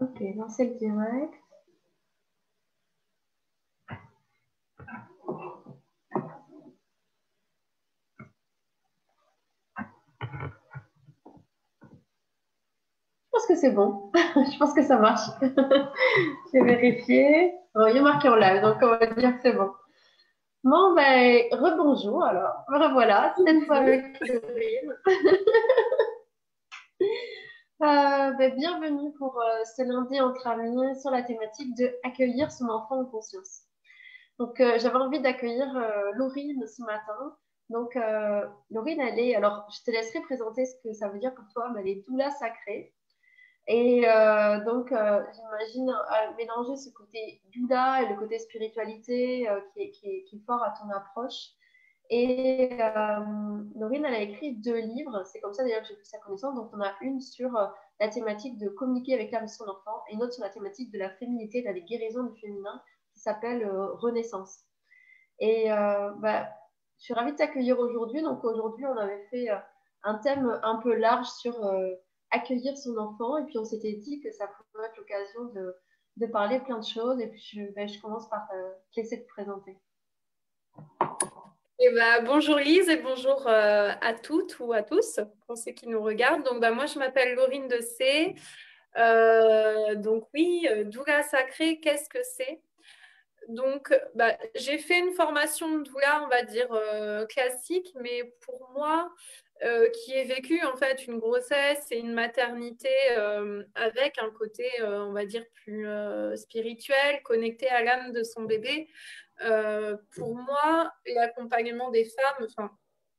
Ok, lancer le direct. Je pense que c'est bon. Je pense que ça marche. J'ai vérifié. il y a marqué en live, donc on va dire que c'est bon. Bon, ben, rebonjour alors. Revoilà, cette fois avec Euh, ben, bienvenue pour euh, ce lundi entre amis sur la thématique de accueillir son enfant en conscience. Donc, euh, j'avais envie d'accueillir Laurine ce matin. Donc, Laurine, elle est, alors je te laisserai présenter ce que ça veut dire pour toi, mais elle est doula sacrée. Et donc, j'imagine mélanger ce côté doula et le côté spiritualité qui est, fort à ton approche. Et euh, Norine, elle a écrit deux livres. C'est comme ça d'ailleurs que j'ai fait sa connaissance. Donc, on a une sur euh, la thématique de communiquer avec l'âme de son enfant et une autre sur la thématique de la féminité, de la guérison du féminin qui s'appelle euh, Renaissance. Et bah, je suis ravie de t'accueillir aujourd'hui. Donc, aujourd'hui, on avait fait un thème un peu large sur accueillir son enfant. Et puis, on s'était dit que ça pouvait être l'occasion de, de, parler plein de choses. Et puis, je, ben, je commence par te laisser te présenter. Eh ben, bonjour Lise et bonjour euh, à toutes ou à tous pour ceux qui nous regardent. Donc, bah, moi, je m'appelle Laurine de C. Euh, donc, oui, euh, doula sacré, qu'est-ce que c'est? Donc, bah, j'ai fait une formation doula, on va dire, classique, mais pour moi, qui ai vécu en fait une grossesse et une maternité avec un côté, on va dire, plus spirituel, connecté à l'âme de son bébé. Euh, pour moi, l'accompagnement des femmes, enfin,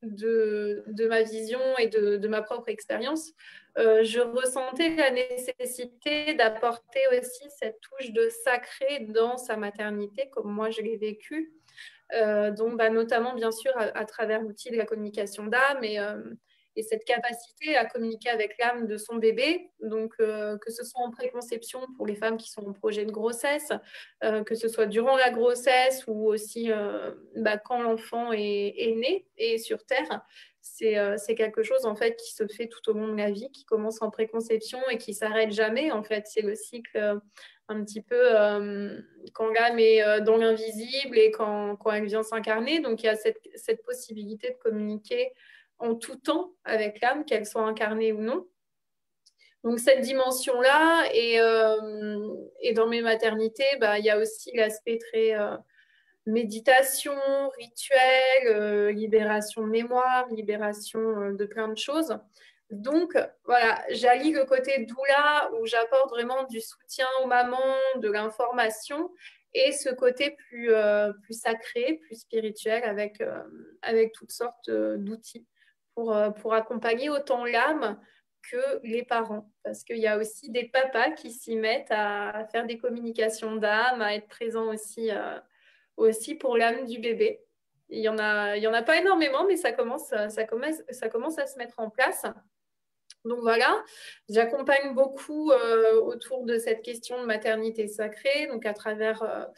de, de, ma vision et de, de ma propre expérience, euh, je ressentais la nécessité d'apporter aussi cette touche de sacré dans sa maternité, comme moi je l'ai vécu. Euh, donc, bah, notamment, bien sûr, à, travers l'outil de la communication d'âme et, et cette capacité à communiquer avec l'âme de son bébé, donc euh, que ce soit en préconception pour les femmes qui sont en projet de grossesse, euh, que ce soit durant la grossesse ou aussi euh, bah, quand l'enfant est, né et sur Terre. C'est quelque chose en fait qui se fait tout au long de la vie, qui commence en préconception et qui s'arrête jamais. En fait, c'est le cycle un petit peu quand l'âme est dans l'invisible et quand, quand, elle vient s'incarner. Donc il y a cette, cette possibilité de communiquer en tout temps avec l'âme, qu'elle soit incarnée ou non. Donc cette dimension-là, et, euh, dans mes maternités, bah, il y a aussi l'aspect très euh, méditation, rituel, euh, libération de mémoire, libération de plein de choses. Donc voilà, j'allie le côté doula où j'apporte vraiment du soutien aux mamans, de l'information, et ce côté plus, plus sacré, plus spirituel avec, avec toutes sortes d'outils. Euh, pour, accompagner autant l'âme que les parents. Parce qu'il y a aussi des papas qui s'y mettent à, faire des communications d'âme, à être présents aussi, euh, aussi pour l'âme du bébé. Il n'y en, a, en a pas énormément, mais ça commence, ça, commence, ça commence à se mettre en place. Donc voilà, j'accompagne beaucoup euh, autour de cette question de maternité sacrée, donc à travers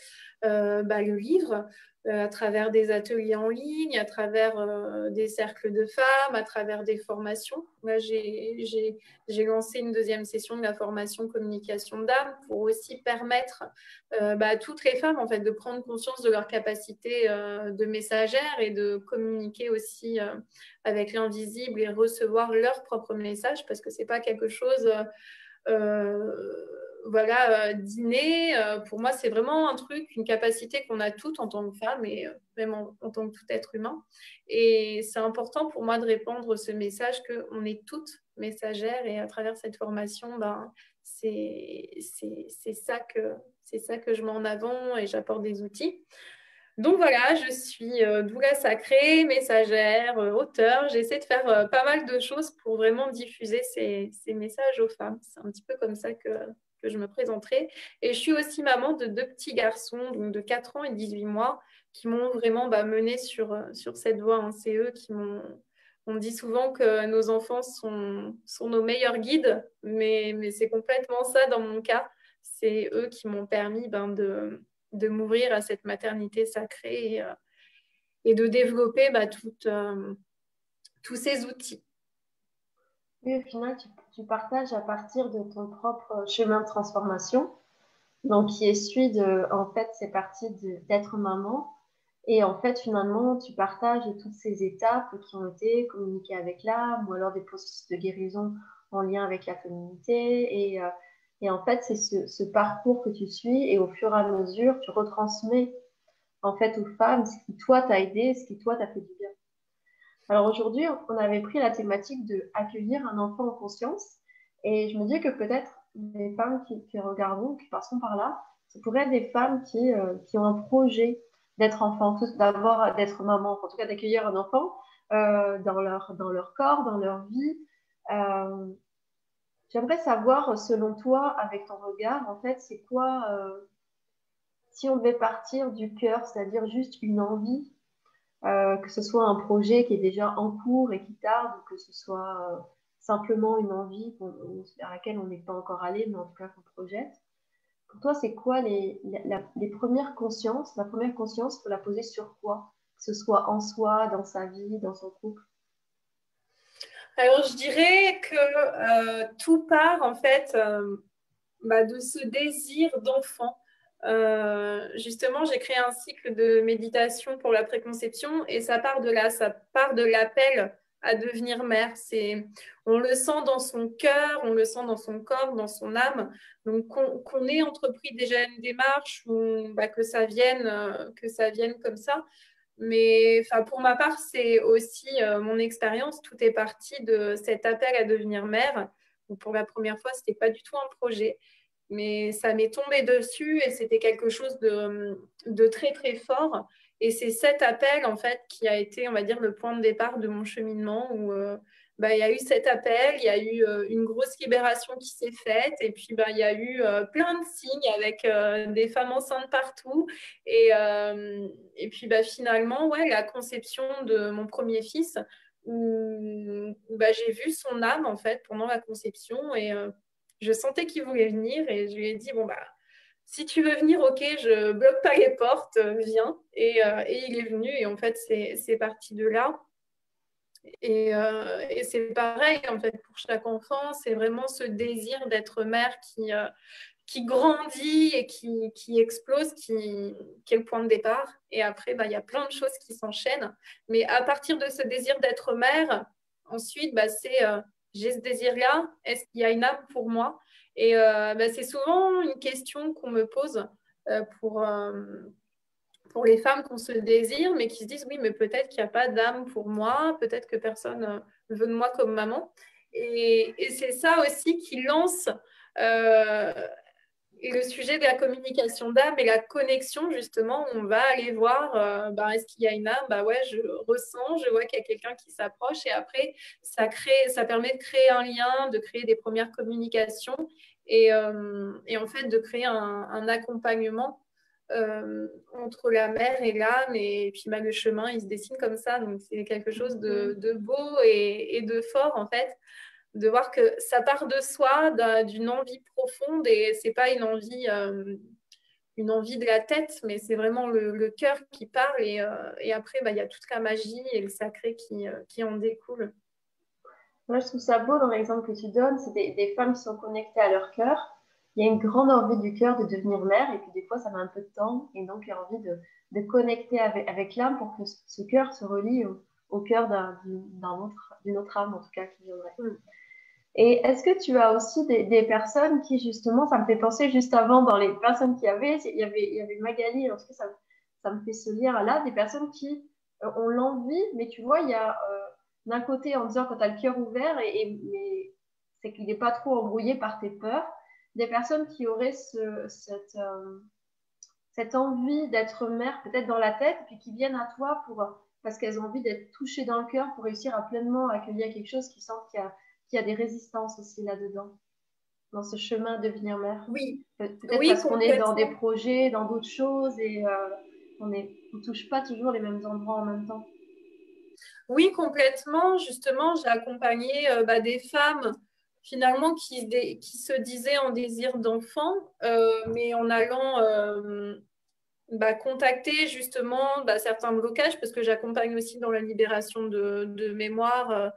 bah, le livre, à travers des ateliers en ligne, à travers euh, des cercles de femmes, à travers des formations. Là, j'ai lancé une deuxième session de la formation communication d'âme pour aussi permettre euh, bah, à toutes les femmes en fait, de prendre conscience de leur capacité de messagère et de communiquer aussi avec l'invisible et recevoir leur propre message parce que ce n'est pas quelque chose voilà, euh, dîner, euh, pour moi, c'est vraiment un truc, une capacité qu'on a toutes en tant que femme et euh, même en, tant que tout être humain. Et c'est important pour moi de répandre ce message qu'on est toutes messagères et à travers cette formation, ben, c'est ça, que, ça que je mets en avant et j'apporte des outils. Donc voilà, je suis doula sacrée, messagère, auteur. J'essaie de faire pas mal de choses pour vraiment diffuser ces, ces messages aux femmes. C'est un petit peu comme ça que, que je me présenterai. Et je suis aussi maman de deux petits garçons, donc de 4 ans et 18 mois, qui m'ont vraiment bah, menée sur, euh, sur cette voie. Hein. C'est eux qui m'ont... On dit souvent que nos enfants sont, sont nos meilleurs guides, mais, mais c'est complètement ça dans mon cas. C'est eux qui m'ont permis ben, de, de m'ouvrir à cette maternité sacrée et, euh, de développer bah, tout, euh, tous ces outils. Oui, au final, tu, tu partages à partir de ton propre chemin de transformation. Donc, qui est celui de, en fait, c'est parti d'être maman. Et en fait, finalement, tu partages toutes ces étapes qui ont été communiquées avec l'âme ou alors des processus de guérison en lien avec la féminité. Et, euh, et en fait, c'est ce, ce, parcours que tu suis et au fur et à mesure, tu retransmets en fait aux femmes ce qui toi t'a aidé, ce qui toi t'a fait du. Alors aujourd'hui, on avait pris la thématique de accueillir un enfant en conscience et je me dis que peut-être les femmes qui, qui regardent, qui passeront par là, ce pourraient être des femmes qui, euh, qui ont un projet d'être enfant, d'abord d'être maman, en tout cas d'accueillir un enfant euh, dans, leur, dans leur corps, dans leur vie. Euh, J'aimerais savoir, selon toi, avec ton regard, en fait, c'est quoi, si on devait partir du cœur, c'est-à-dire juste une envie, euh, que ce soit un projet qui est déjà en cours et qui tarde, ou que ce soit euh, simplement une envie vers laquelle on n'est pas encore allé, mais en tout cas qu'on projette. Pour toi, c'est quoi les, premières consciences La première conscience, il faut la poser sur quoi? Que ce soit en soi, dans sa vie, dans son couple? Alors, je dirais que euh, tout part en fait bah, de ce désir d'enfant. Euh, justement, j'ai créé un cycle de méditation pour la préconception et ça part de là, ça part de l'appel à devenir mère. C'est, on le sent dans son cœur, on le sent dans son corps, dans son âme. Donc, qu'on, ait entrepris déjà une démarche ou bah, que ça vienne, que ça vienne comme ça, mais pour ma part, c'est aussi euh, mon expérience. Tout est parti de cet appel à devenir mère. pour la première fois, ce n'était pas du tout un projet, mais ça m'est tombé dessus et c'était quelque chose de, très, très fort. Et c'est cet appel, en fait, qui a été, on va dire, le point de départ de mon cheminement où euh, bah, il y a eu cet appel, il y a eu euh, une grosse libération qui s'est faite, et puis bah, il y a eu euh, plein de signes avec des femmes enceintes partout. Et, et puis bah, finalement, ouais, la conception de mon premier fils, où, bah, j'ai vu son âme en fait pendant la conception, et je sentais qu'il voulait venir, et je lui ai dit, bon, bah, si tu veux venir, ok, je bloque pas les portes, viens. Et, et il est venu, et en fait, c'est parti de là. Euh, et, c'est pareil, en fait, pour chaque enfant, c'est vraiment ce désir d'être mère qui, euh, qui grandit et qui, qui explose, qui, qui, est le point de départ. Et après, bah, il y a plein de choses qui s'enchaînent. Mais à partir de ce désir d'être mère, ensuite, bah, c'est euh, j'ai ce désir-là, est-ce qu'il y a une âme pour moi? Et bah, c'est souvent une question qu'on me pose pour pour les femmes qu'on se désire, mais qui se disent oui, mais peut-être qu'il n'y a pas d'âme pour moi, peut-être que personne euh, veut de moi comme maman. Et, c'est ça aussi qui lance euh, le sujet de la communication d'âme et la connexion, justement, on va aller voir, euh, bah, est-ce qu'il y a une âme? Bah ouais, je ressens, je vois qu'il y a quelqu'un qui s'approche et après, ça, crée, ça permet de créer un lien, de créer des premières communications et, et en fait de créer un, un accompagnement euh, entre la mer et l'âme, et puis le chemin, il se dessine comme ça. Donc, c'est quelque chose de, mm-hmm. beau et, de fort, en fait, de voir que ça part de soi, d'une envie profonde, et c'est pas une envie, euh, une envie de la tête, mais c'est vraiment le, cœur qui parle, et, euh, et après, bah, il y a toute la magie et le sacré qui, qui en découle. Moi, je trouve ça beau dans l'exemple que tu donnes, c'est des, des femmes qui sont connectées à leur cœur il y a une grande envie du cœur de devenir mère, et puis des fois, ça met un peu de temps, et donc il y a envie de, de connecter avec, avec l'âme pour que ce cœur se relie au, au cœur d'une autre, autre, âme, en tout cas, qui viendrait. Mm. Et est-ce que tu as aussi des, personnes qui, justement, ça me fait penser juste avant, dans les personnes qui avaient, il y avait, il y avait Magali, cas, ça, ça me fait se lire là, des personnes qui euh, ont l'envie, mais tu vois, il y a euh, d'un côté, en disant quand tu as le cœur ouvert, et, mais c'est qu'il n'est pas trop embrouillé par tes peurs, des personnes qui auraient ce, cette, euh, cette envie d'être mère peut-être dans la tête, puis qui viennent à toi pour, parce qu'elles ont envie d'être touchées dans le cœur pour réussir à pleinement accueillir quelque chose qui sentent qu'il y a, qu'il y a des résistances aussi là-dedans, dans ce chemin de devenir mère. Oui. Peut-être parce qu'on est dans des projets, dans d'autres choses et euh, on ne touche pas toujours les mêmes endroits en même temps. Oui, complètement. Justement, j'ai accompagné euh, bah, des femmes finalement qui, qui se disait en désir d'enfant, euh, mais en allant euh, bah, contacter justement bah, certains blocages, parce que j'accompagne aussi dans la libération de, mémoire,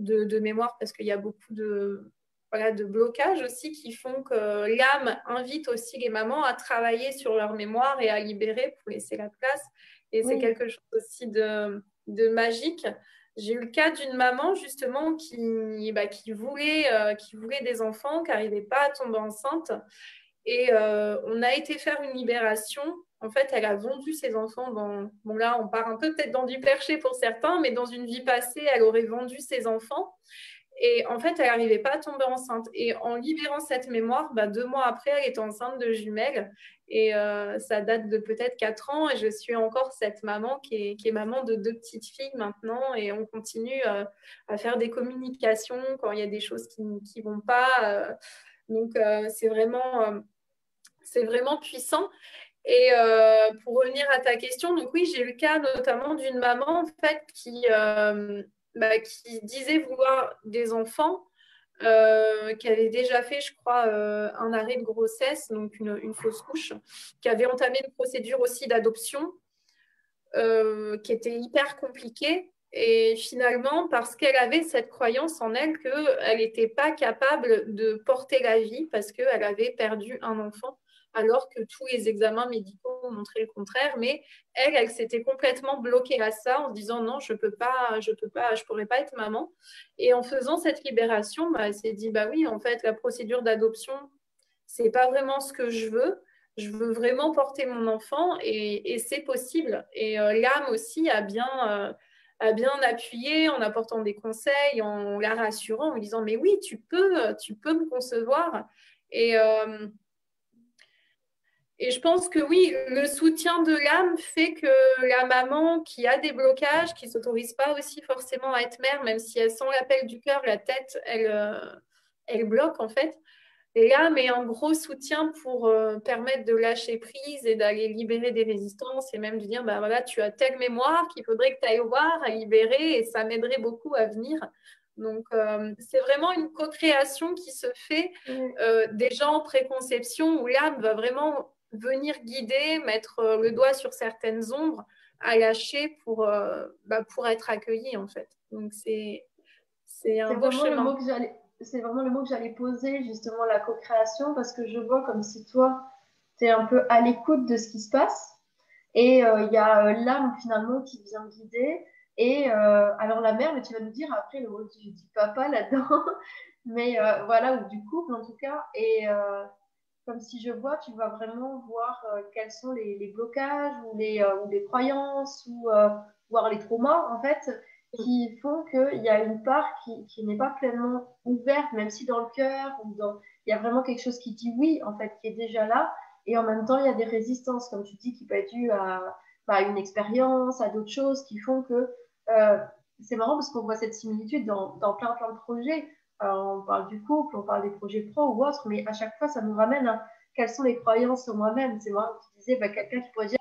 de, mémoire, parce qu'il y a beaucoup de, voilà, de blocages aussi qui font que l'âme invite aussi les mamans à travailler sur leur mémoire et à libérer pour laisser la place. Et c'est quelque chose aussi de, de magique. J'ai eu le cas d'une maman justement qui, bah, qui, voulait, euh, qui voulait des enfants, qui n'arrivait pas à tomber enceinte. Et euh, on a été faire une libération. En fait, elle a vendu ses enfants dans. Bon, là, on part un peu peut-être dans du perché pour certains, mais dans une vie passée, elle aurait vendu ses enfants. Et en fait, elle n'arrivait pas à tomber enceinte. Et en libérant cette mémoire, bah, deux mois après, elle était enceinte de jumelles. Et euh, ça date de peut-être quatre ans. Et je suis encore cette maman qui est, qui est, maman de deux petites filles maintenant. Et on continue euh, à faire des communications quand il y a des choses qui ne vont pas. Euh. donc, c'est vraiment, c'est vraiment puissant. Et pour revenir à ta question, donc oui, j'ai eu le cas notamment d'une maman en fait qui bah, qui disait vouloir des enfants, euh, qui avait déjà fait, je crois, euh, un arrêt de grossesse, donc une, fausse couche, qui avait entamé une procédure aussi d'adoption, euh, qui était hyper compliquée. Et finalement, parce qu'elle avait cette croyance en elle qu'elle n'était pas capable de porter la vie parce qu'elle avait perdu un enfant alors que tous les examens médicaux montraient le contraire. Mais elle, elle s'était complètement bloquée à ça en se disant non, je peux pas, je peux pas, je pourrais pas être maman. Et en faisant cette libération, bah, elle s'est dit bah oui, en fait, la procédure d'adoption, c'est pas vraiment ce que je veux. Je veux vraiment porter mon enfant et, c'est possible. Et euh, l'âme aussi a bien, euh, bien appuyé en apportant des conseils, en la rassurant, en disant mais oui, tu peux, tu peux me concevoir. Et, euh, et je pense que oui, le soutien de l'âme fait que la maman qui a des blocages, qui ne s'autorise pas aussi forcément à être mère, même si elle sent l'appel du cœur, la tête, elle, euh, elle bloque en fait. L'âme est un gros soutien pour euh, permettre de lâcher prise et d'aller libérer des résistances et même de dire, bah voilà, tu as telle mémoire qu'il faudrait que tu ailles voir, à libérer et ça m'aiderait beaucoup à venir. Donc, euh, c'est vraiment une co-création qui se fait déjà en préconception où l'âme va vraiment venir guider, mettre euh, le doigt sur certaines ombres à lâcher pour, euh, bah, pour être accueilli en fait. Donc c'est c'est un beau chemin. C'est vraiment le mot que j'allais poser, justement, la co-création, parce que je vois comme si toi, tu es un peu à l'écoute de ce qui se passe. Et euh, il y a l'âme, finalement, qui vient guider. Et alors, la mère, mais tu vas nous dire après le mot du, papa là-dedans. mais voilà, ou du couple, en tout cas. Et comme si je vois, tu vas vraiment voir euh, quels sont les, blocages ou les, euh, ou les croyances ou euh, voir les traumas, en fait, qui font qu'il y a une part qui, qui n'est pas pleinement ouverte, même si dans le cœur, ou dans... il y a vraiment quelque chose qui dit oui, en fait, qui est déjà là. Et en même temps, il y a des résistances, comme tu dis, qui peuvent être dues à, bah, une expérience, à d'autres choses qui font que c'est marrant parce qu'on voit cette similitude dans, dans plein, plein de projets on parle du couple, on parle des projets pro ou autres, mais à chaque fois, ça nous ramène à quelles sont les croyances sur moi-même. C'est marrant tu disais, bah, quelqu'un qui pourrait dire,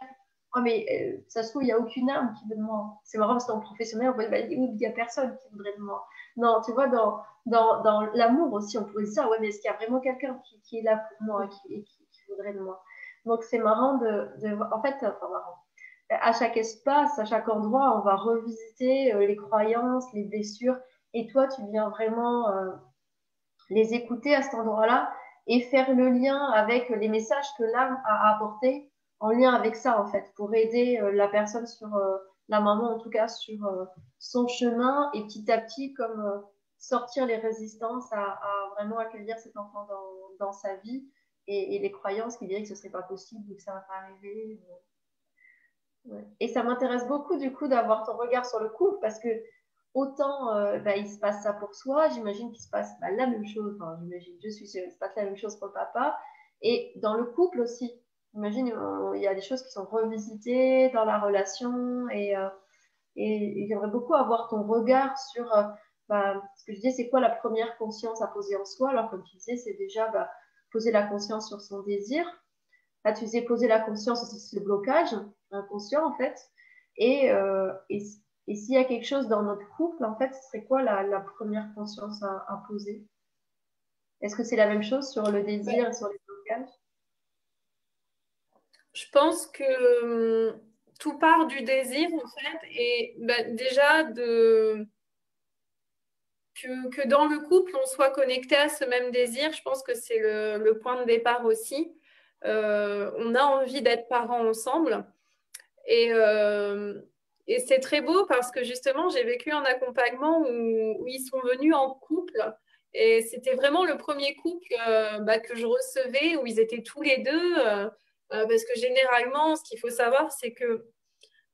oh, mais euh, ça se trouve, il n'y a aucune âme qui veut de moi. C'est marrant parce que dans le professionnel, on pourrait bah, il n'y a personne qui voudrait de moi. Non, tu vois, dans, dans, dans l'amour aussi, on pourrait dire, ouais, mais est-ce qu'il y a vraiment quelqu'un qui, qui, est là pour moi et qui, qui, voudrait de moi? Donc, c'est marrant de, de, En fait, enfin, marrant. À chaque espace, à chaque endroit, on va revisiter euh, les croyances, les blessures et toi, tu viens vraiment euh, les écouter à cet endroit-là et faire le lien avec les messages que l'âme a apportés en lien avec ça, en fait, pour aider euh, la personne sur, euh, la maman en tout cas, sur son chemin et petit à petit, comme sortir les résistances à, vraiment accueillir cet enfant dans, sa vie et, les croyances qui diraient que ce serait pas possible ou que ça va pas arriver. Et ça m'intéresse beaucoup du coup d'avoir ton regard sur le couple parce que autant euh, bah, il se passe ça pour soi, j'imagine qu'il se passe bah, la même chose, enfin, j'imagine, je suis sûre, il se passe la même chose pour papa, et dans le couple aussi. J'imagine il y a des choses qui sont revisitées dans la relation, et, euh, j'aimerais beaucoup avoir ton regard sur euh, bah, ce que je disais, c'est quoi la première conscience à poser en soi? Alors, comme tu disais, c'est déjà poser la conscience sur son désir. Là, tu disais poser la conscience sur le blocage inconscient, en fait. Et et s'il y a quelque chose dans notre couple, en fait, ce serait quoi la, première conscience à, poser? Est-ce que c'est la même chose sur le désir et sur les blocages? Je pense que hum, tout part du désir, en fait, et bah, déjà de que, dans le couple, on soit connecté à ce même désir. Je pense que c'est le, point de départ aussi. Euh, on a envie d'être parents ensemble. Et, euh, et c'est très beau parce que justement, j'ai vécu un accompagnement où, ils sont venus en couple. Et c'était vraiment le premier couple euh, bah, que je recevais où ils étaient tous les deux. parce que généralement, ce qu'il faut savoir, c'est que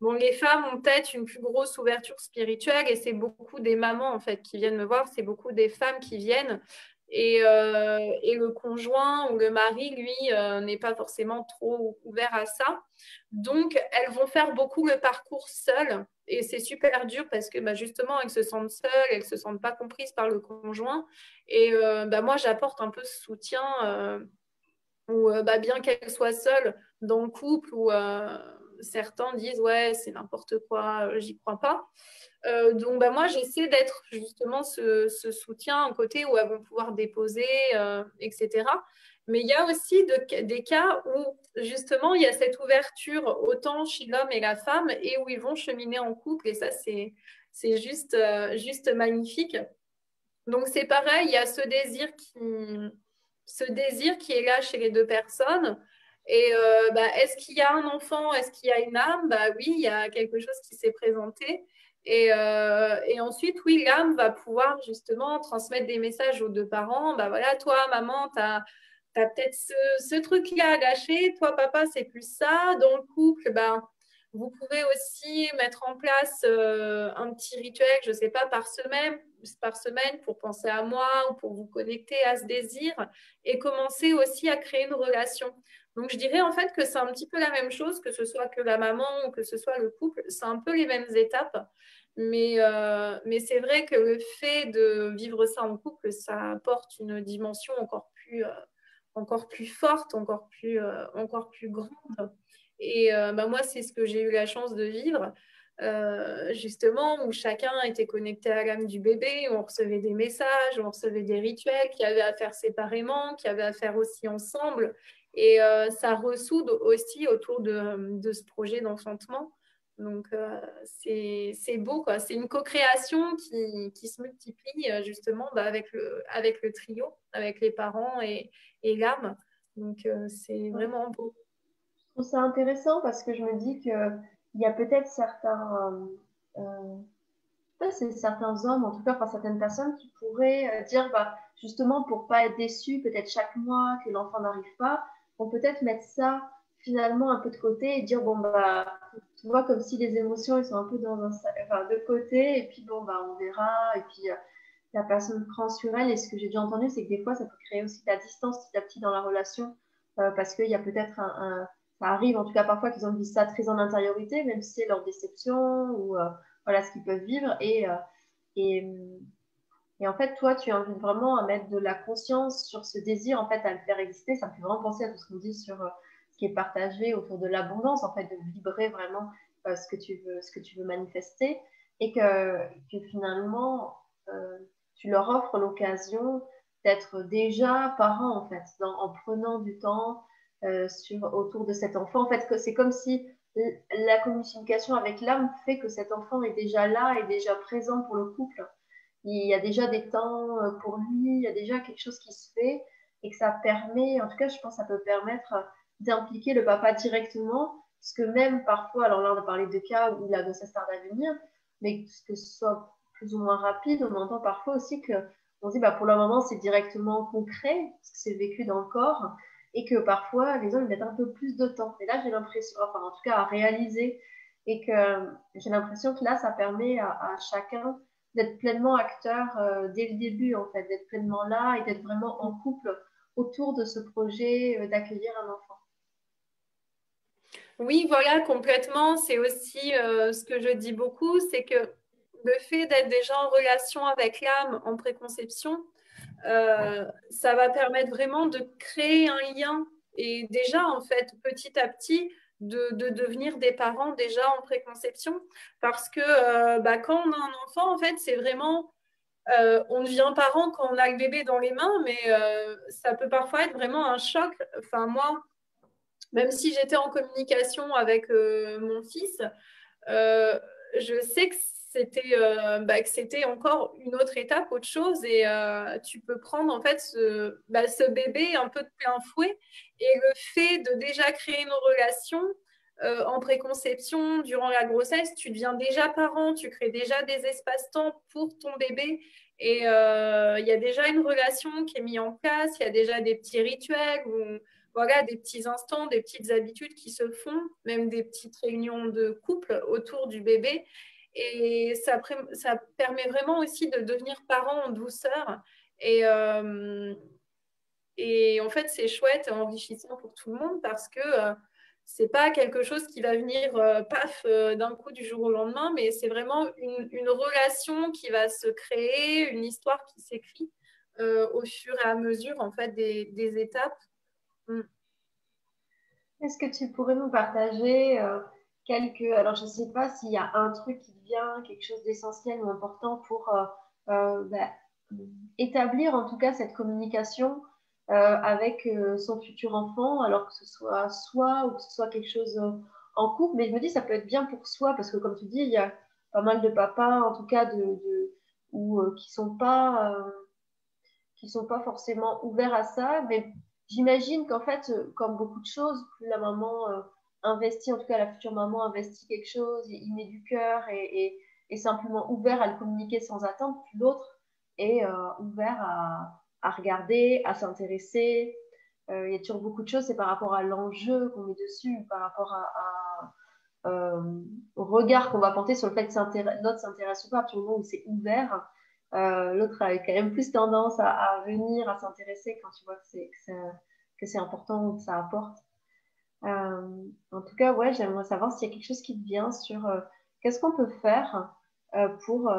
Bon, les femmes ont peut-être une plus grosse ouverture spirituelle et c'est beaucoup des mamans en fait qui viennent me voir, c'est beaucoup des femmes qui viennent et, euh, et le conjoint ou le mari, lui, euh, n'est pas forcément trop ouvert à ça. Donc, elles vont faire beaucoup le parcours seules et c'est super dur parce que bah, justement, elles se sentent seules, elles ne se sentent pas comprises par le conjoint. Et euh, bah, moi, j'apporte un peu ce soutien ou bah, bien qu'elles soient seules dans le couple ou certains disent ouais c'est n'importe quoi, euh, j'y crois pas. Euh, donc bah, moi j'essaie d'être justement ce, soutien à côté où elles vont pouvoir déposer, euh, etc. Mais il y a aussi des cas où justement il y a cette ouverture autant chez l'homme et la femme et où ils vont cheminer en couple et ça c'est c'est juste juste magnifique. Donc c'est pareil, il y a ce désir qui ce désir qui est là chez les deux personnes. Et euh, bah, est-ce qu'il y a un enfant? Est-ce qu'il y a une âme? Bah oui, il y a quelque chose qui s'est présenté. Et, euh, et, ensuite, oui, l'âme va pouvoir justement transmettre des messages aux deux parents. Bah voilà, toi, maman, tu as, peut-être ce, ce truc-là à gâcher. Toi, papa, c'est plus ça. Dans le couple, bah, vous pouvez aussi mettre en place euh, un petit rituel, je ne sais pas, par semaine, par semaine pour penser à moi ou pour vous connecter à ce désir et commencer aussi à créer une relation. Donc, je dirais en fait que c'est un petit peu la même chose, que ce soit que la maman ou que ce soit le couple, c'est un peu les mêmes étapes. Mais, euh, mais c'est vrai que le fait de vivre ça en couple, ça apporte une dimension encore plus, euh, encore plus forte, encore plus, euh, encore plus grande. Et bah, moi, c'est ce que j'ai eu la chance de vivre. justement, où chacun était connecté à l'âme du bébé, où on recevait des messages, où on recevait des rituels qui avaient à faire séparément, qui avaient à faire aussi ensemble. Et euh, ça ressoude aussi autour de, de ce projet d'enfantement. Donc, euh, c'est beau, quoi. C'est une co-création qui, qui, se multiplie euh, justement bah, avec, le, avec le trio, avec les parents et, et l'âme. Donc, c'est vraiment beau. Je trouve ça intéressant parce que je me dis qu'il y a peut-être certains, c'est certains hommes, en tout cas, certaines personnes qui pourraient dire, bah, justement, pour pas être déçus, peut-être chaque mois que l'enfant n'arrive pas, on peut-être mettre ça finalement un peu de côté et dire bon bah tu vois comme si les émotions ils sont un peu dans un enfin, de côté et puis bon bah on verra et puis euh, la personne prend sur elle. Et ce que j'ai déjà entendu c'est que des fois ça peut créer aussi de la distance petit à petit dans la relation euh, parce qu'il y a peut-être un, ça arrive en tout cas parfois qu'ils ont ça très en intériorité même si c'est leur déception ou euh, voilà ce qu'ils peuvent vivre. Et, et et en fait, toi, tu invites vraiment à mettre de la conscience sur ce désir, en fait, à le faire exister. Ça me fait vraiment penser à tout ce qu'on dit sur euh, ce qui est partagé autour de l'abondance, en fait, de vibrer vraiment euh, ce, que tu veux, ce que tu veux manifester. Et que, finalement, euh, tu leur offres l'occasion d'être déjà parents, en fait, en prenant du temps autour de cet enfant. En fait, c'est comme si la communication avec l'âme fait que cet enfant est déjà là, est déjà présent pour le couple il y a déjà des temps euh, pour lui, il y a déjà quelque chose qui se fait et que ça permet, en tout cas, je pense que ça peut permettre euh, d'impliquer le papa directement, parce que même parfois, alors là, on a parlé de cas où la grossesse tarde à venir, mais que ce soit plus ou moins rapide, on entend parfois aussi que on dit bah, pour le moment, c'est directement concret, parce que c'est vécu dans le corps, et que parfois, les hommes mettent un peu plus de temps. Et là, j'ai l'impression, enfin, en tout cas, à réaliser, et que j'ai l'impression que là, ça permet à chacun d'être pleinement acteur euh, dès le début, en fait, d'être pleinement là et d'être vraiment en couple autour de ce projet euh, d'accueillir un enfant. Oui, voilà, complètement. C'est aussi euh, ce que je dis beaucoup, c'est que le fait d'être déjà en relation avec l'âme en préconception, ça va permettre vraiment de créer un lien. Et déjà, en fait, petit à petit, de, devenir des parents déjà en préconception. Parce que euh, bah, quand on a un enfant, en fait, c'est vraiment... Euh, on devient parent quand on a le bébé dans les mains, mais euh, ça peut parfois être vraiment un choc. Enfin, moi, même si j'étais en communication avec mon fils, je sais que c'était euh, bah, c'était encore une autre étape, autre chose. Et euh, tu peux prendre en fait ce, bah, ce, bébé un peu de plein fouet. Et le fait de déjà créer une relation euh, en préconception, durant la grossesse, tu deviens déjà parent, tu crées déjà des espaces-temps pour ton bébé. Et il y a déjà une relation qui est mise en place, il y a déjà des petits rituels, ou, voilà, des petits instants, des petites habitudes qui se font, même des petites réunions de couple autour du bébé. Et ça, permet vraiment aussi de devenir parent en douceur. Et, euh, et en fait, c'est chouette et enrichissant pour tout le monde parce que euh, c'est pas quelque chose qui va venir euh, paf d'un coup du jour au lendemain, mais c'est vraiment une, relation qui va se créer, une histoire qui s'écrit au fur et à mesure en fait des, des étapes. Mm. Est-ce que tu pourrais nous partager quelques. Alors, je ne sais pas s'il y a un truc qui devient quelque chose d'essentiel ou important pour euh, euh, bah, établir en tout cas cette communication euh, avec son futur enfant, alors que ce soit soi ou que ce soit quelque chose en couple. Mais je me dis, ça peut être bien pour soi parce que, comme tu dis, il y a pas mal de papas, en tout cas, ou, qui sont pas. qui sont pas forcément ouverts à ça, mais j'imagine qu'en fait, comme beaucoup de choses, plus la maman investi, en tout cas la future maman investit quelque chose, il met du cœur et, simplement ouvert à le communiquer sans attendre, puis l'autre est euh, ouvert à, regarder, à s'intéresser. Euh, il y a toujours beaucoup de choses, c'est par rapport à l'enjeu qu'on met dessus, par rapport à, euh, au regard qu'on va porter sur le fait que l'autre s'intéresse ou pas, à partir du moment où c'est ouvert. l'autre a quand même plus tendance à, venir, à s'intéresser quand tu vois que c'est important ou que ça apporte. Euh, en tout cas, ouais, j'aimerais savoir s'il y a quelque chose qui te vient sur euh, qu'est-ce qu'on peut faire euh, pour,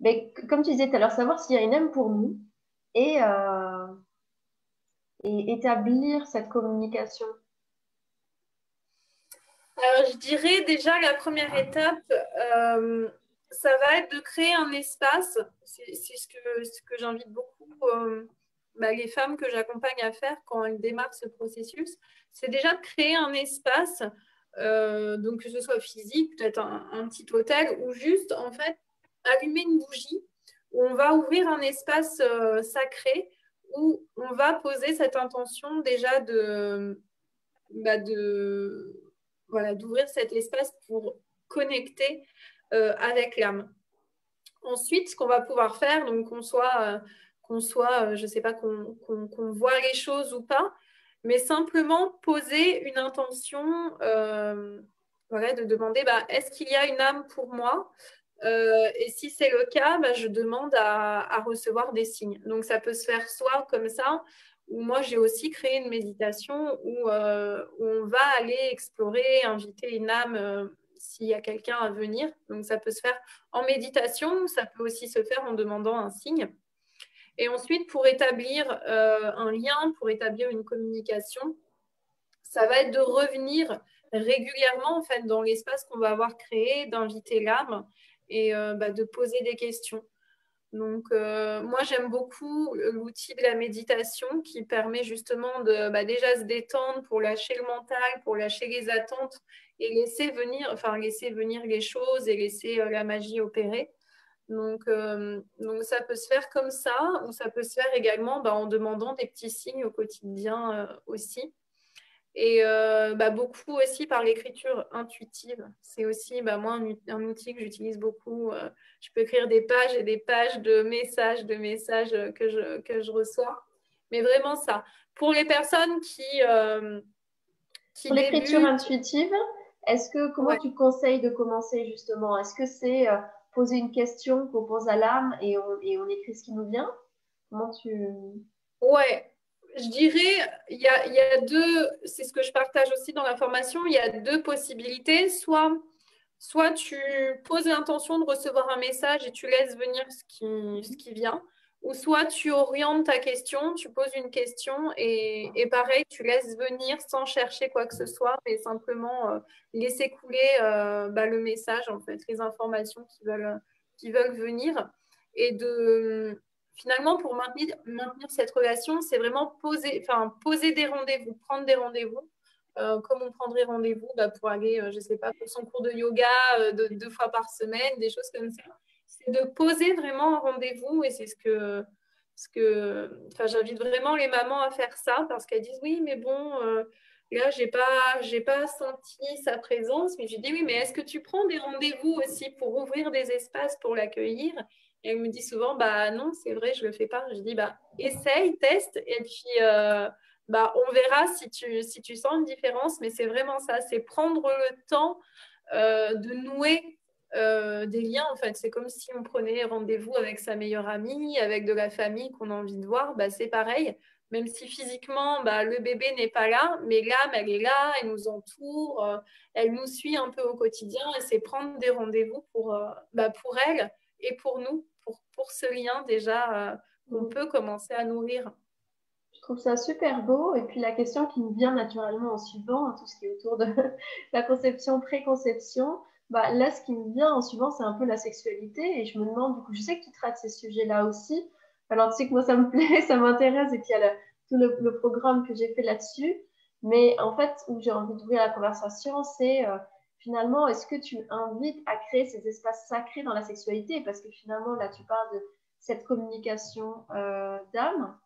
mais, comme tu disais tout à l'heure, savoir s'il y a une aime pour nous et, et établir cette communication. Alors, je dirais déjà la première étape, ça va être de créer un espace. C'est ce que, ce que j'invite beaucoup bah, les femmes que j'accompagne à faire quand elles démarrent ce processus, c'est déjà de créer un espace, euh, donc que ce soit physique, peut-être un, petit hôtel, ou juste en fait allumer une bougie où on va ouvrir un espace euh, sacré où on va poser cette intention déjà de, bah, de voilà d'ouvrir cet espace pour connecter euh, avec l'âme. Ensuite, ce qu'on va pouvoir faire, donc qu'on soit qu'on soit, euh, je ne sais pas, qu'on voit les choses ou pas, mais simplement poser une intention, euh, de demander, bah, est-ce qu'il y a une âme pour moi euh, Et si c'est le cas, bah, je demande à, recevoir des signes. Donc ça peut se faire soit comme ça, ou moi j'ai aussi créé une méditation où, on va aller explorer, inviter une âme s'il y a quelqu'un à venir. Donc ça peut se faire en méditation, ça peut aussi se faire en demandant un signe. Et ensuite, pour établir euh, un lien, pour établir une communication, ça va être de revenir régulièrement dans l'espace qu'on va avoir créé, d'inviter l'âme et euh, bah, de poser des questions. Donc, euh, moi, j'aime beaucoup l'outil de la méditation qui permet justement de bah, déjà se détendre pour lâcher le mental, pour lâcher les attentes et laisser venir, enfin, laisser venir les choses et laisser la magie opérer. Donc, euh, donc, ça peut se faire comme ça, ou ça peut se faire également bah, en demandant des petits signes au quotidien euh, aussi. Et euh, bah, beaucoup aussi par l'écriture intuitive. C'est aussi bah, moi un, outil que j'utilise beaucoup. je peux écrire des pages et des pages de messages, de messages que je, que je reçois. Mais vraiment ça. Pour les personnes qui... qui pour l'écriture intuitive, est-ce que comment tu conseilles de commencer justement? Est-ce que c'est poser une question qu'on pose à l'âme et on, écrit ce qui nous vient Comment tu... Ouais, je dirais, il y a, deux, c'est ce que je partage aussi dans la formation, il y a deux possibilités. Soit, tu poses l'intention de recevoir un message et tu laisses venir ce qui vient, ou soit tu orientes ta question, tu poses une question et, pareil, tu laisses venir sans chercher quoi que ce soit, mais simplement euh, laisser couler euh, bah, le message, en les informations qui veulent, qui veulent venir. Et de finalement, pour maintenir, cette relation, c'est vraiment poser, enfin, poser des rendez-vous, prendre des rendez-vous comme on prendrait rendez-vous bah, pour aller, je ne sais pas, pour son cours de yoga deux fois par semaine, des choses comme ça. De poser vraiment un rendez-vous et c'est ce que, ce que j'invite vraiment les mamans à faire ça parce qu'elles disent oui, mais bon, là, j'ai pas, j'ai pas senti sa présence, mais je dis oui, mais est-ce que tu prends des rendez-vous aussi pour ouvrir des espaces pour l'accueillir? Et elle me dit souvent, bah non, c'est vrai, je le fais pas. Je dis bah essaye, teste, et puis euh, bah on verra si tu, si tu sens une différence. Mais c'est vraiment ça, c'est prendre le temps euh, de nouer euh, des liens. En fait, c'est comme si on prenait rendez-vous avec sa meilleure amie, avec de la famille qu'on a envie de voir. Bah c'est pareil même si physiquement, bah, le bébé n'est pas là, mais l'âme, elle est là, elle nous entoure, euh, elle nous suit un peu au quotidien et c'est prendre des rendez-vous pour, euh, bah, pour elle et pour nous, pour, pour ce lien déjà qu'on peut commencer à nourrir. Je trouve ça super beau. Et puis la question qui me vient naturellement en suivant, hein, tout ce qui est autour de la conception, préconception, bah, là, ce qui me vient en suivant, c'est un peu la sexualité. Et je me demande, du coup, je sais que tu traites ces sujets-là aussi. Alors, tu sais que moi, ça me plaît, ça m'intéresse, et puis il y a tout le, programme que j'ai fait là-dessus. Mais en fait, où j'ai envie d'ouvrir la conversation, c'est euh, finalement, est-ce que tu invites à créer ces espaces sacrés dans la sexualité? Parce que finalement, là, tu parles de cette communication euh, d'âme.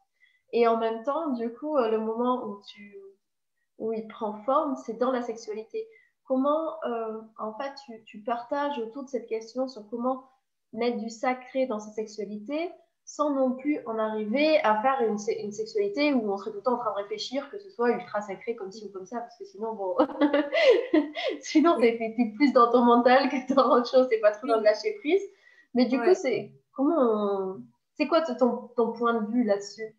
Et en même temps, du coup, euh, le moment où il prend forme, c'est dans la sexualité. Comment, en fait, tu, tu, partages autour de cette question sur comment mettre du sacré dans sa sexualité sans non plus en arriver à faire une, une, sexualité où on serait tout le temps en train de réfléchir que ce soit ultra sacré comme ci ou comme ça, parce que sinon, bon, sinon, t'es plus dans ton mental que dans autre chose, c'est pas trop dans le lâcher prise. Mais du coup, c'est comment c'est quoi ton, ton, point de vue là-dessus?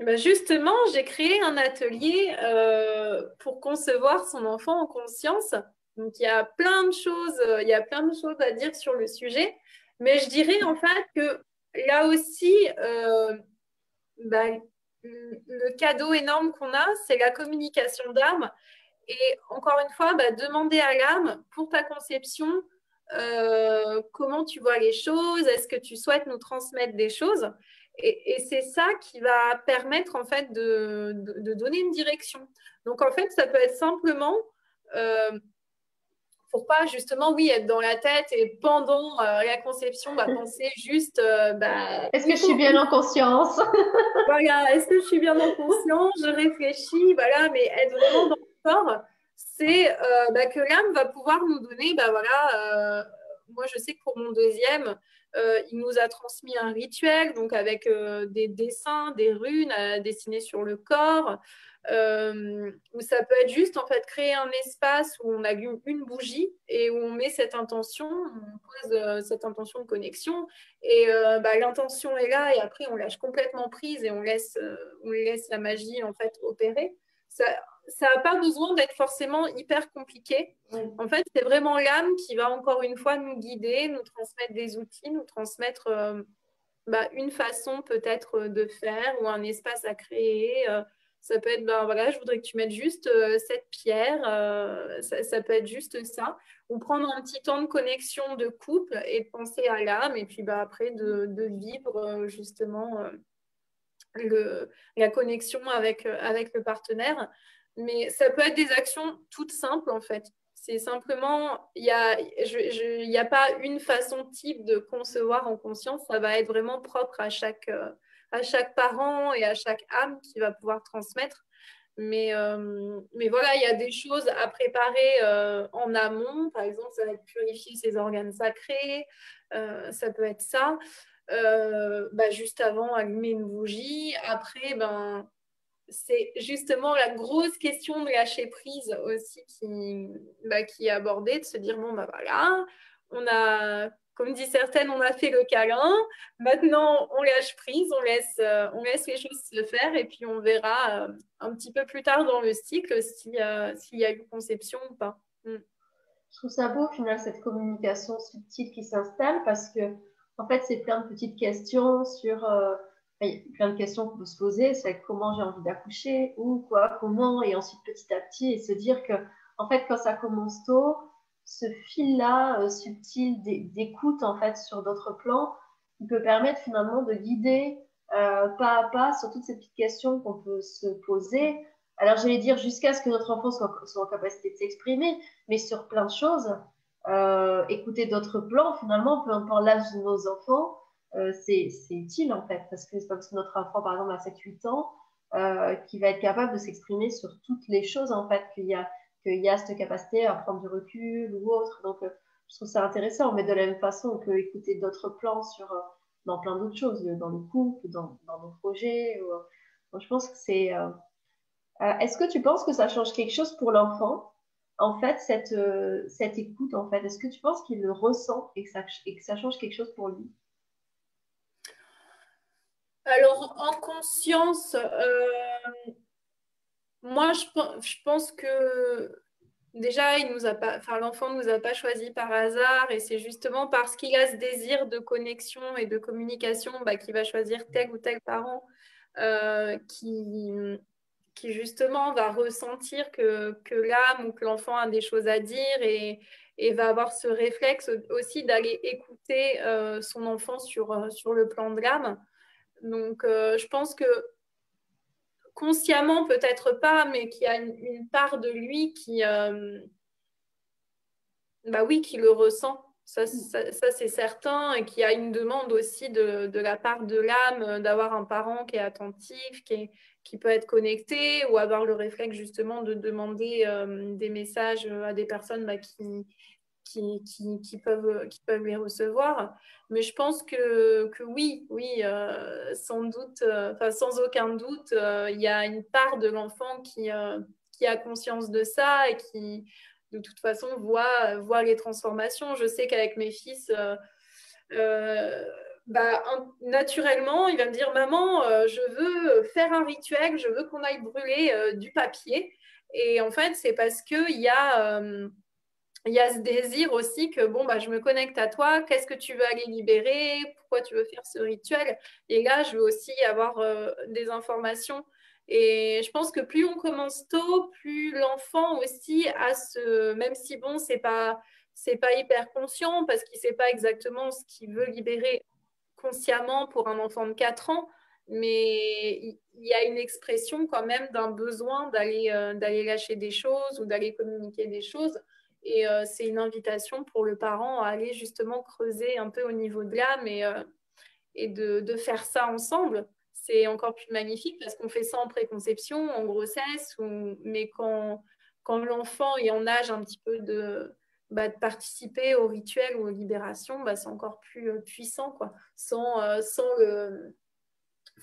Ben justement, j'ai créé un atelier euh, pour concevoir son enfant en conscience. Donc, il y a plein de choses, il y a plein de choses à dire sur le sujet. Mais je dirais en fait que là aussi, euh, bah, le cadeau énorme qu'on a, c'est la communication d'âme. Et encore une fois, bah, demander à l'âme pour ta conception euh, comment tu vois les choses, est-ce que tu souhaites nous transmettre des choses? Et, c'est ça qui va permettre en fait de, donner une direction. Donc en fait, ça peut être simplement euh, pour pas justement, oui, être dans la tête et pendant euh, la conception, bah, penser juste. Euh, bah, est-ce que je suis bien en conscience? Voilà, est-ce que je suis bien en conscience? Je réfléchis, voilà, mais être vraiment dans le corps, c'est euh, bah, que l'âme va pouvoir nous donner, bah voilà, moi je sais que pour mon deuxième, il nous a transmis un rituel, donc avec des dessins, des runes à dessiner sur le corps. Euh, ça peut être juste en fait créer un espace où on allume une bougie et où on met cette intention, on pose euh, cette intention de connexion et euh, bah, l'intention est là et après on lâche complètement prise et on laisse, on laisse la magie en fait opérer. N'a pas besoin d'être forcément hyper compliqué. En fait, c'est vraiment l'âme qui va encore une fois nous guider, nous transmettre des outils, nous transmettre bah, une façon peut-être de faire ou un espace à créer. Ça peut être, ben voilà, je voudrais que tu mettes juste euh, cette pierre, euh, ça, peut être juste ça. Ou prendre un petit temps de connexion de couple et de penser à l'âme, et puis ben, après de, vivre euh, justement le, la connexion avec, avec le partenaire. Mais ça peut être des actions toutes simples en fait. C'est simplement, il n'y a, a pas une façon type de concevoir en conscience, ça va être vraiment propre à chaque, à chaque parent et à chaque âme qui va pouvoir transmettre. Mais, euh, mais voilà, il y a des choses à préparer euh, en amont. Par exemple, ça va être purifier ses organes sacrés. Euh, ça peut être ça. Bah, juste avant, allumer une bougie. Après, ben, c'est justement la grosse question de lâcher prise aussi qui, bah, qui est abordée, de se dire, bon, bah voilà, on a comme dit certaines, on a fait le câlin. Maintenant, on lâche prise, on laisse, euh, on laisse les choses se faire et puis on verra euh, un petit peu plus tard dans le cycle s'il y a eu conception ou pas. Mm. Je trouve ça beau, au final, cette communication subtile qui s'installe parce que, en fait, c'est plein de petites questions sur. Plein de questions qu'on peut se poser, c'est comment j'ai envie d'accoucher, ou quoi, comment, et ensuite petit à petit, et se dire que, en fait, quand ça commence tôt, ce fil-là euh, subtil d'écoute en fait sur d'autres plans qui peut permettre finalement de guider euh, pas à pas sur toutes ces petites questions qu'on peut se poser. Alors j'allais dire jusqu'à ce que notre enfant soit, soit en capacité de s'exprimer, mais sur plein de choses, euh, écouter d'autres plans, finalement, peu importe l'âge de nos enfants, euh, c'est utile en fait, parce que c'est que notre enfant, par exemple, a 7-8 ans, euh, qui va être capable de s'exprimer sur toutes les choses en fait, qu'il y, y a cette capacité à prendre du recul ou autre. Donc, je trouve ça intéressant, mais de la même façon, on peut écouter d'autres plans sur, dans plein d'autres choses, dans le couple, dans, nos projets. Ou... je pense que c'est. Est-ce que tu penses que ça change quelque chose pour l'enfant en fait, cette, euh, cette écoute, en fait, est-ce que tu penses qu'il le ressent que, et que ça change quelque chose pour lui? Alors, en conscience, euh, moi, je, pense que déjà, il nous a pas, enfin, l'enfant ne nous a pas choisi par hasard et c'est justement parce qu'il a ce désir de connexion et de communication bah, qu'il va choisir tel ou tel parent euh, qui justement va ressentir que, l'âme ou que l'enfant a des choses à dire et, va avoir ce réflexe aussi d'aller écouter euh, son enfant sur, sur le plan de l'âme. Donc, euh, je pense que consciemment, peut-être pas, mais qu'il y a une, part de lui qui, bah oui, qui le ressent. Ça, ça, ça c'est certain, et qu'il y a une demande aussi de, de la part de l'âme d'avoir un parent qui est attentif, qui est, qui peut être connecté ou avoir le réflexe justement de demander euh, des messages à des personnes bah, qui, qui, peuvent, qui les recevoir. Mais je pense que, oui, oui, euh, sans doute, euh, sans aucun doute, il y a une part de l'enfant qui, a conscience de ça et qui, de toute façon, voit, les transformations. Je sais qu'avec mes fils, bah, naturellement, il va me dire Maman, euh, je veux faire un rituel, je veux qu'on aille brûler euh, du papier. Et en fait, c'est parce qu'il y, a, euh, il y a ce désir aussi que bon, bah, je me connecte à toi, qu'est-ce que tu veux aller libérer, pourquoi tu veux faire ce rituel? Et là, je veux aussi avoir des informations. Et je pense que plus on commence tôt, plus l'enfant aussi a ce, même si bon, c'est pas c'est pas hyper conscient parce qu'il sait pas exactement ce qu'il veut libérer consciemment pour un enfant de 4 ans, mais il y a une expression quand même d'un besoin d'aller euh, d'aller lâcher des choses ou d'aller communiquer des choses. Et euh, c'est une invitation pour le parent à aller justement creuser un peu au niveau de l'âme et, euh, de, faire ça ensemble. C'est encore plus magnifique parce qu'on fait ça en préconception, en grossesse, mais quand, l'enfant est en âge un petit peu de, bah, de participer au rituel ou aux libérations, bah, c'est encore plus euh, puissant. Sans,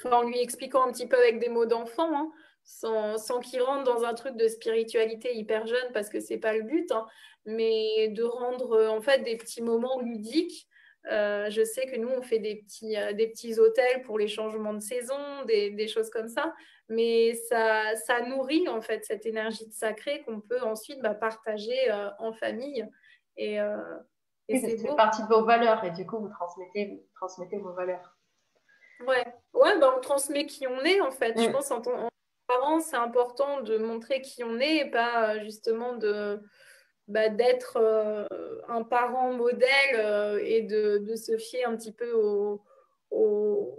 en lui expliquant un petit peu avec des mots d'enfant, hein, sans, sans qu'il rentre dans un truc de spiritualité hyper jeune, parce que c'est pas le but, hein, mais de rendre euh, en fait des petits moments ludiques. je sais que nous, on fait des petits, des petits hôtels pour les changements de saison, des, des choses comme ça, mais ça, ça, nourrit en fait cette énergie de sacré qu'on peut ensuite bah, partager en famille et, euh, c'est partie de vos valeurs et du coup, vous transmettez, transmettez vos valeurs. Ouais, ouais bah, on transmet qui on est en fait. Je mm. pense en tant c'est important de montrer qui on est et pas euh, justement de. Bah, d'être euh, un parent modèle euh, et de, se fier un petit peu au, au,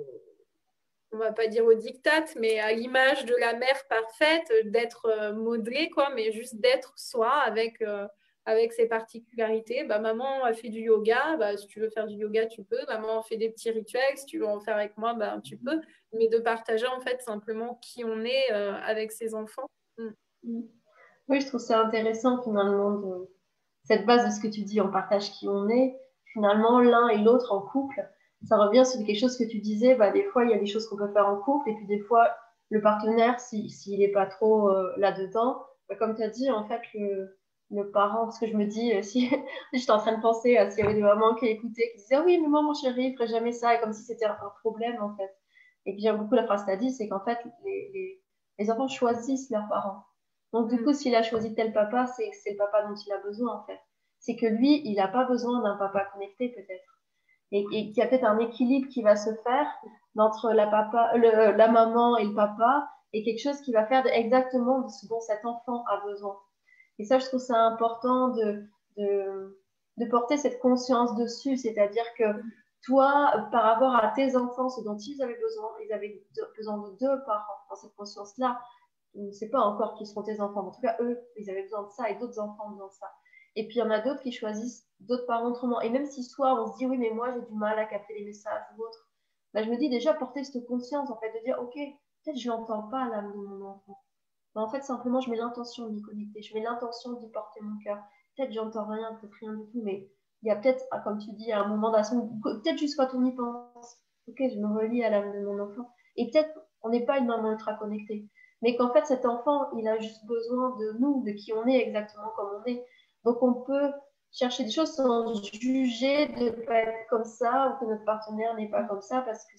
on va pas dire au diktat, mais à l'image de la mère parfaite, d'être modelé, quoi, mais juste d'être soi avec, avec ses particularités. Bah, maman a fait du yoga, bah, si tu veux faire du yoga, tu peux. Maman fait des petits rituels, si tu veux en faire avec moi, bah, tu peux. Mais de partager en fait simplement qui on est euh, avec ses enfants. Mm. Oui, je trouve ça intéressant finalement de cette base de ce que tu dis, on partage qui on est. Finalement, l'un et l'autre en couple, ça revient sur quelque chose que tu disais. Bah, des fois, il y a des choses qu'on peut faire en couple, et puis des fois, le partenaire, s'il n'est pas trop euh, là-dedans, bah, comme tu as dit, en fait, le, le parent, parce que je me dis, euh, si j'étais en train de penser à s'il y avait des mamans qui écoutaient, qui disaient, ah oui, mais moi, mon chéri, il ferait jamais ça, et comme si c'était un problème, en fait. Et puis, j'aime beaucoup la phrase que tu as dit, c'est qu'en fait, les, les, enfants choisissent leurs parents. Donc, du mm. coup, s'il a choisi tel papa, c'est c'est le papa dont il a besoin, en fait. C'est que lui, il n'a pas besoin d'un papa connecté, peut-être. Et, et qu'il y a peut-être un équilibre qui va se faire entre la, papa, le, la maman et le papa, et quelque chose qui va faire exactement ce dont cet enfant a besoin. Et ça, je trouve ça important de, de, porter cette conscience dessus, c'est-à-dire que toi, par rapport à tes enfants, ce dont ils avaient besoin, ils avaient besoin de deux parents dans cette conscience-là. on ne sait pas encore qui seront tes enfants. En tout cas, eux, ils avaient besoin de ça et d'autres enfants ont besoin de ça. Et puis, il y en a d'autres qui choisissent d'autres parents autrement. Et même si soit on se dit, oui, mais moi, j'ai du mal à capter les messages ou autre, bah, je me dis déjà porter cette conscience, en fait, de dire, OK, peut-être je n'entends pas l'âme de mon enfant. Mais en fait, simplement, je mets l'intention d'y connecter, je mets l'intention d'y porter mon cœur. Peut-être j'entends rien, peut-être rien du tout, mais il y a peut-être, ah, comme tu dis, un moment d'action, peut-être juste quand on y pense, OK, je me relie à l'âme de mon enfant. Et peut-être, on n'est pas une maman ultra connectée, mais qu'en fait, cet enfant, il a juste besoin de nous, de qui on est exactement comme on est. Donc, on peut chercher des choses sans juger de ne pas être comme ça ou que notre partenaire n'est pas comme ça parce que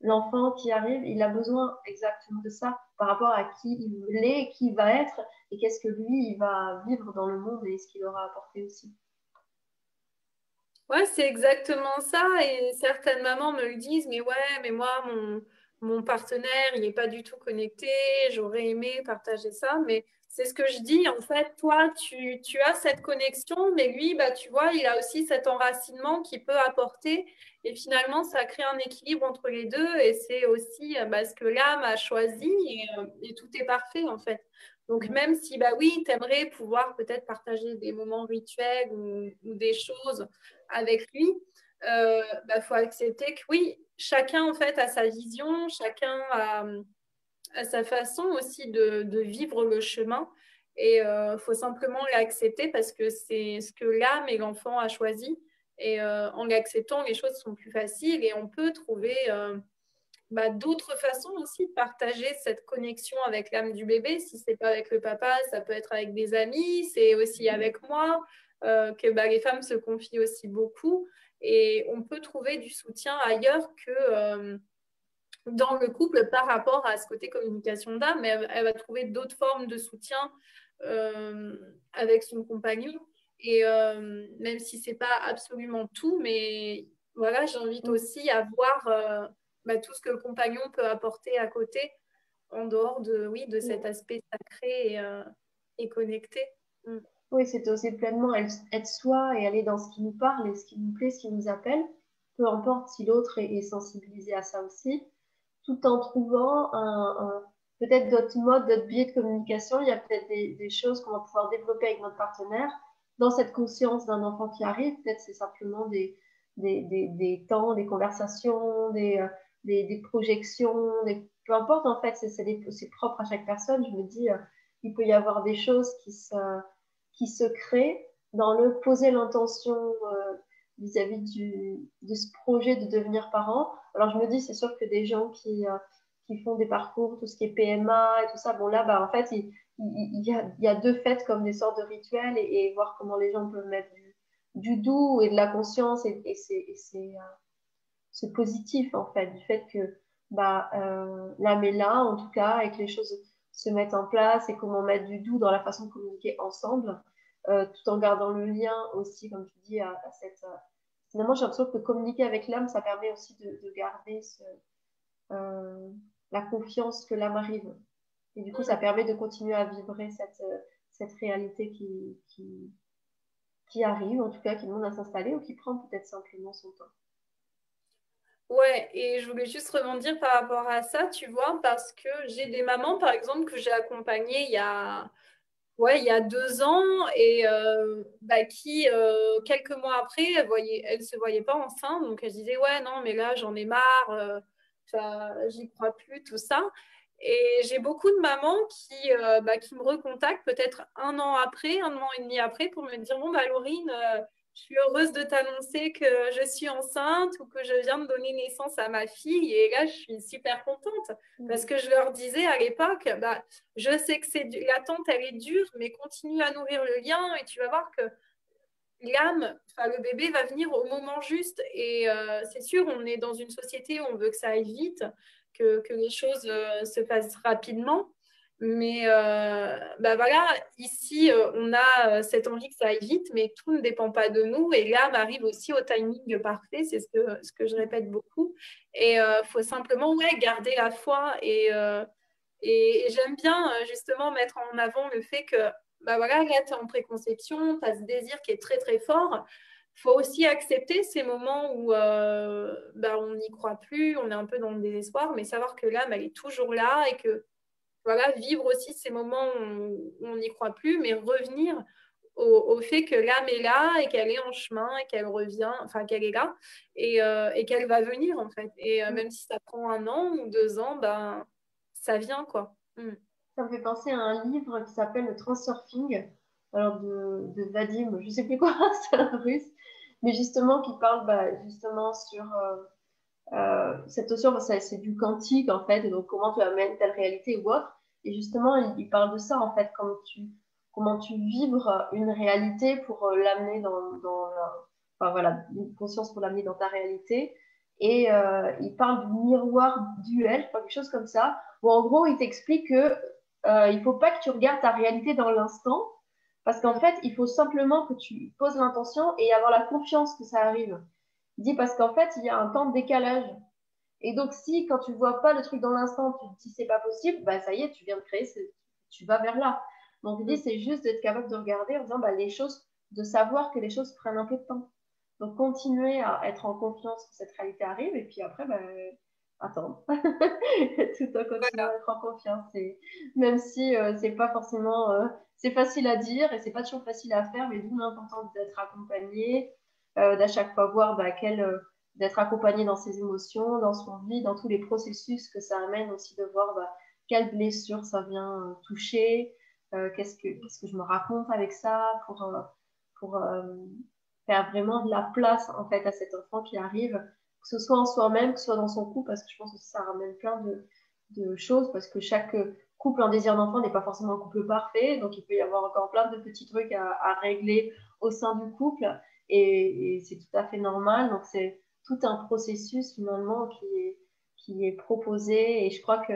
l'enfant qui arrive, il a besoin exactement de ça par rapport à qui il est, qui il va être et qu'est-ce que lui, il va vivre dans le monde et ce qu'il aura apporté aussi. Ouais, c'est exactement ça. Et certaines mamans me le disent, mais ouais, mais moi, mon, mon partenaire, il n'est pas du tout connecté, j'aurais aimé partager ça, mais c'est ce que je dis, en fait, toi, tu, tu, as cette connexion, mais lui, bah, tu vois, il a aussi cet enracinement qui peut apporter, et finalement, ça crée un équilibre entre les deux, et c'est aussi bah, ce que l'âme a choisi, euh, et, tout est parfait, en fait. Donc, même si, bah oui, tu aimerais pouvoir peut-être partager des moments rituels ou, des choses avec lui, il euh, bah, faut accepter que oui, chacun, en fait, a sa vision, chacun a à sa façon aussi de, vivre le chemin. Et il euh, faut simplement l'accepter parce que c'est ce que l'âme et l'enfant a choisi. Et euh, en l'acceptant, les choses sont plus faciles et on peut trouver euh, bah, d'autres façons aussi de partager cette connexion avec l'âme du bébé. Si ce n'est pas avec le papa, ça peut être avec des amis, c'est aussi avec moi, que bah, les femmes se confient aussi beaucoup. Et on peut trouver du soutien ailleurs que dans le couple par rapport à ce côté communication d'âme, mais elle, va trouver d'autres formes de soutien euh, avec son compagnon. Et euh, même si c'est pas absolument tout, mais voilà, j'invite aussi à voir euh, bah, tout ce que le compagnon peut apporter à côté, en dehors de, oui, de cet aspect sacré et, connecté. Mm. Oui, c'est aussi pleinement être soi et aller dans ce qui nous parle et ce qui nous plaît, ce qui nous appelle, peu importe si l'autre est sensibilisé à ça aussi tout en trouvant peut-être d'autres modes, d'autres biais de communication. Il y a peut-être des, choses qu'on va pouvoir développer avec notre partenaire. Dans cette conscience d'un enfant qui arrive, peut-être c'est simplement des, des, des, temps, des conversations, des, euh, projections, peu importe en fait, c'est propre à chaque personne. Je me dis, euh, il peut y avoir des choses qui se, qui se créent dans le poser l'intention euh, vis-à-vis de ce projet de devenir parent. Alors je me dis, c'est sûr que des gens qui, euh, qui font des parcours, tout ce qui est PMA et tout ça, bon là, bah, en fait, il, y a, deux fêtes comme des sortes de rituels et, voir comment les gens peuvent mettre du, doux et de la conscience et, et c'est euh, positif en fait, du fait que bah, euh, l'âme est là en tout cas et que les choses se mettent en place et comment mettre du doux dans la façon de communiquer ensemble. Euh, tout en gardant le lien aussi, comme tu dis, à, cette. Euh, finalement, j'ai l'impression que communiquer avec l'âme, ça permet aussi de, garder euh, la confiance que l'âme arrive. Et du coup, ça permet de continuer à vibrer cette, cette réalité qui, qui, qui, arrive, en tout cas, qui demande à s'installer ou qui prend peut-être simplement son temps. Ouais, et je voulais juste rebondir par rapport à ça, tu vois, parce que j'ai des mamans, par exemple, que j'ai accompagnées il y a ouais, il y a deux ans et euh, bah, qui, euh, quelques mois après, elle ne se voyait pas enceinte. Donc, elle disait, ouais, non, mais là, j'en ai marre, euh, j'y crois plus, tout ça. Et j'ai beaucoup de mamans qui, bah, qui me recontactent peut-être un an après, un an et demi après, pour me dire, bon, bah, Laurine, je suis heureuse de t'annoncer que je suis enceinte ou que je viens de donner naissance à ma fille. Et là, je suis super contente mm. parce que je leur disais à l'époque, bah, je sais que c'est l'attente, elle est dure, mais continue à nourrir le lien et tu vas voir que l'âme, le bébé va venir au moment juste. Et euh, c'est sûr, on est dans une société où on veut que ça aille vite, que, que les choses euh, se passent rapidement. Mais euh, bah voilà, ici, euh, on a euh, cette envie que ça aille vite, mais tout ne dépend pas de nous. Et l'âme arrive aussi au timing parfait, c'est ce que, ce que je répète beaucoup. Et il faut simplement ouais, garder la foi. Et, et, j'aime bien justement mettre en avant le fait que, bah voilà, là, tu es en préconception, tu as ce désir qui est très très fort. Il faut aussi accepter ces moments où bah, on n'y croit plus, on est un peu dans le désespoir, mais savoir que l'âme, elle est toujours là et que voilà, vivre aussi ces moments où on n'y croit plus, mais revenir au, fait que l'âme est là et qu'elle est en chemin et qu'elle revient, enfin qu'elle est là et, euh, et qu'elle va venir en fait. Et euh, mm. même si ça prend un an ou deux ans, ben, ça vient quoi. Mm. Ça me fait penser à un livre qui s'appelle Le Transurfing, alors de, de Vadim, je sais plus quoi, c'est un russe, mais justement qui parle bah, justement sur euh, cette notion, c'est du quantique en fait, donc comment tu amènes telle réalité ou autre. Et justement, il, il parle de ça en fait, comme tu comment tu vibres une réalité pour euh, l'amener dans, dans enfin voilà, une conscience pour l'amener dans ta réalité. Et euh, il parle du miroir duel, quelque chose comme ça, où en gros, il t'explique que euh, il faut pas que tu regardes ta réalité dans l'instant, parce qu'en fait, il faut simplement que tu poses l'intention et avoir la confiance que ça arrive. Il dit parce qu'en fait, il y a un temps de décalage. Et donc, si quand tu vois pas le truc dans l'instant, tu te dis c'est pas possible, bah ça y est, tu viens de créer, tu vas vers là. Donc l'idée, c'est juste d'être capable de regarder en disant bah, les choses, de savoir que les choses prennent un peu de temps. Donc continuer à être en confiance que cette réalité arrive et puis après, bah, attendre. Tout en continuant à être en confiance. Et même si euh, c'est pas forcément, euh, c'est facile à dire et c'est pas toujours facile à faire, mais d'où l'importance d'être accompagné, d'à chaque fois voir bah, d'être accompagné dans ses émotions, dans son vie, dans tous les processus que ça amène aussi de voir bah, quelle blessure ça vient toucher, euh, qu'est-ce que qu'est-ce que je me raconte avec ça pour euh, pour euh, faire vraiment de la place en fait à cet enfant qui arrive. Que ce soit en soi-même que ce soit dans son couple parce que je pense que ça ramène plein de, de choses parce que chaque couple en désir d'enfant n'est pas forcément un couple parfait donc il peut y avoir encore plein de petits trucs à régler au sein du couple et, c'est tout à fait normal donc c'est tout un processus finalement qui est qui est proposé et je crois que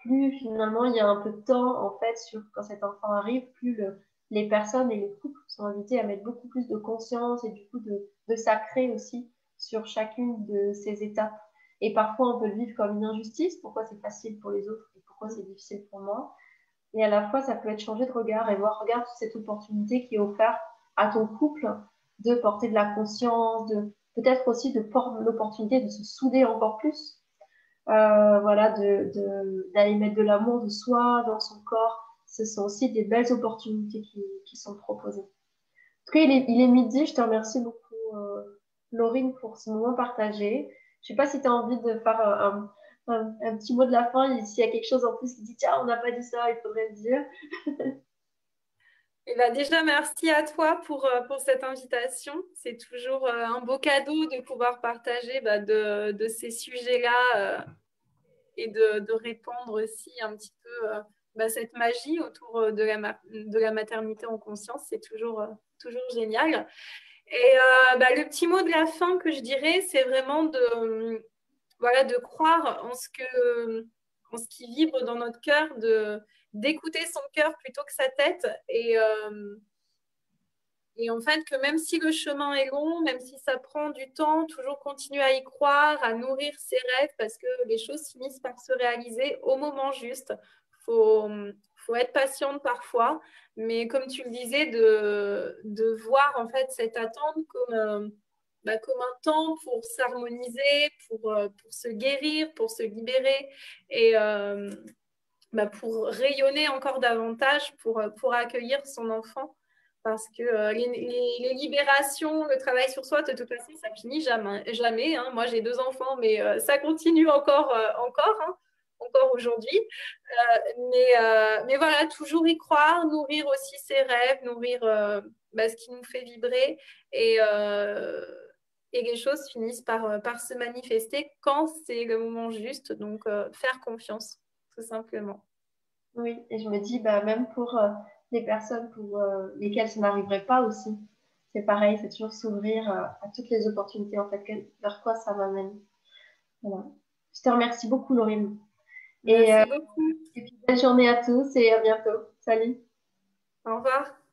plus finalement il y a un peu de temps en fait sur quand cet enfant arrive, plus les personnes et les couples sont invités à mettre beaucoup plus de conscience et du coup de, de sacrer aussi sur chacune de ces étapes. Et parfois on peut le vivre comme une injustice, pourquoi c'est facile pour les autres et pourquoi c'est difficile pour moi? Et à la fois ça peut être changer de regard et voir, regarde cette opportunité qui est offerte à ton couple de porter de la conscience, de peut-être aussi de l'opportunité de se souder encore plus euh, voilà, d'aller de, mettre de l'amour de soi dans son corps. Ce sont aussi des belles opportunités qui, sont proposées. En tout cas, il est, midi. Je te remercie beaucoup, euh, Laurine, pour ce moment partagé. Je sais pas si tu as envie de faire un, un, petit mot de la fin. S'il y a quelque chose en plus qui dit tiens, on n'a pas dit ça, il faudrait le dire. Eh ben déjà, merci à toi pour, euh, pour cette invitation. C'est toujours euh, un beau cadeau de pouvoir partager bah, de, de, ces sujets-là euh, et de, de, répandre aussi un petit peu bah, cette magie autour de la, de la maternité en conscience. C'est toujours, toujours génial. Et bah, le petit mot de la fin que je dirais, c'est vraiment de, voilà, de croire en ce, que, ce qui vibre dans notre cœur, de d'écouter son cœur plutôt que sa tête. Et, euh, et en fait, que même si le chemin est long, même si ça prend du temps, toujours continuer à y croire, à nourrir ses rêves, parce que les choses finissent par se réaliser au moment juste. Il faut, faut, être patiente parfois, mais comme tu le disais, de, de voir en fait cette attente comme... Euh, bah, comme un temps pour s'harmoniser, pour, euh, pour se guérir, pour se libérer. Et, bah, pour rayonner encore davantage, pour, euh, pour accueillir son enfant. Parce que euh, les, libérations, le travail sur soi, de toute façon, ça finit jamais. jamais hein. Moi, j'ai deux enfants, mais euh, ça continue encore, encore, hein, encore aujourd'hui. mais, mais voilà, toujours y croire, nourrir aussi ses rêves, nourrir bah, ce qui nous fait vibrer. Et, et les choses finissent par, par se manifester quand c'est le moment juste. Donc, faire confiance tout simplement. Oui, et je me dis, bah, même pour euh, les personnes pour euh, lesquelles ça n'arriverait pas aussi, c'est pareil, c'est toujours s'ouvrir euh, à toutes les opportunités, en fait, vers quoi ça m'amène. Voilà. Je te remercie beaucoup, Laurine. Merci et, beaucoup. et puis, belle journée à tous et à bientôt. Salut. Au revoir.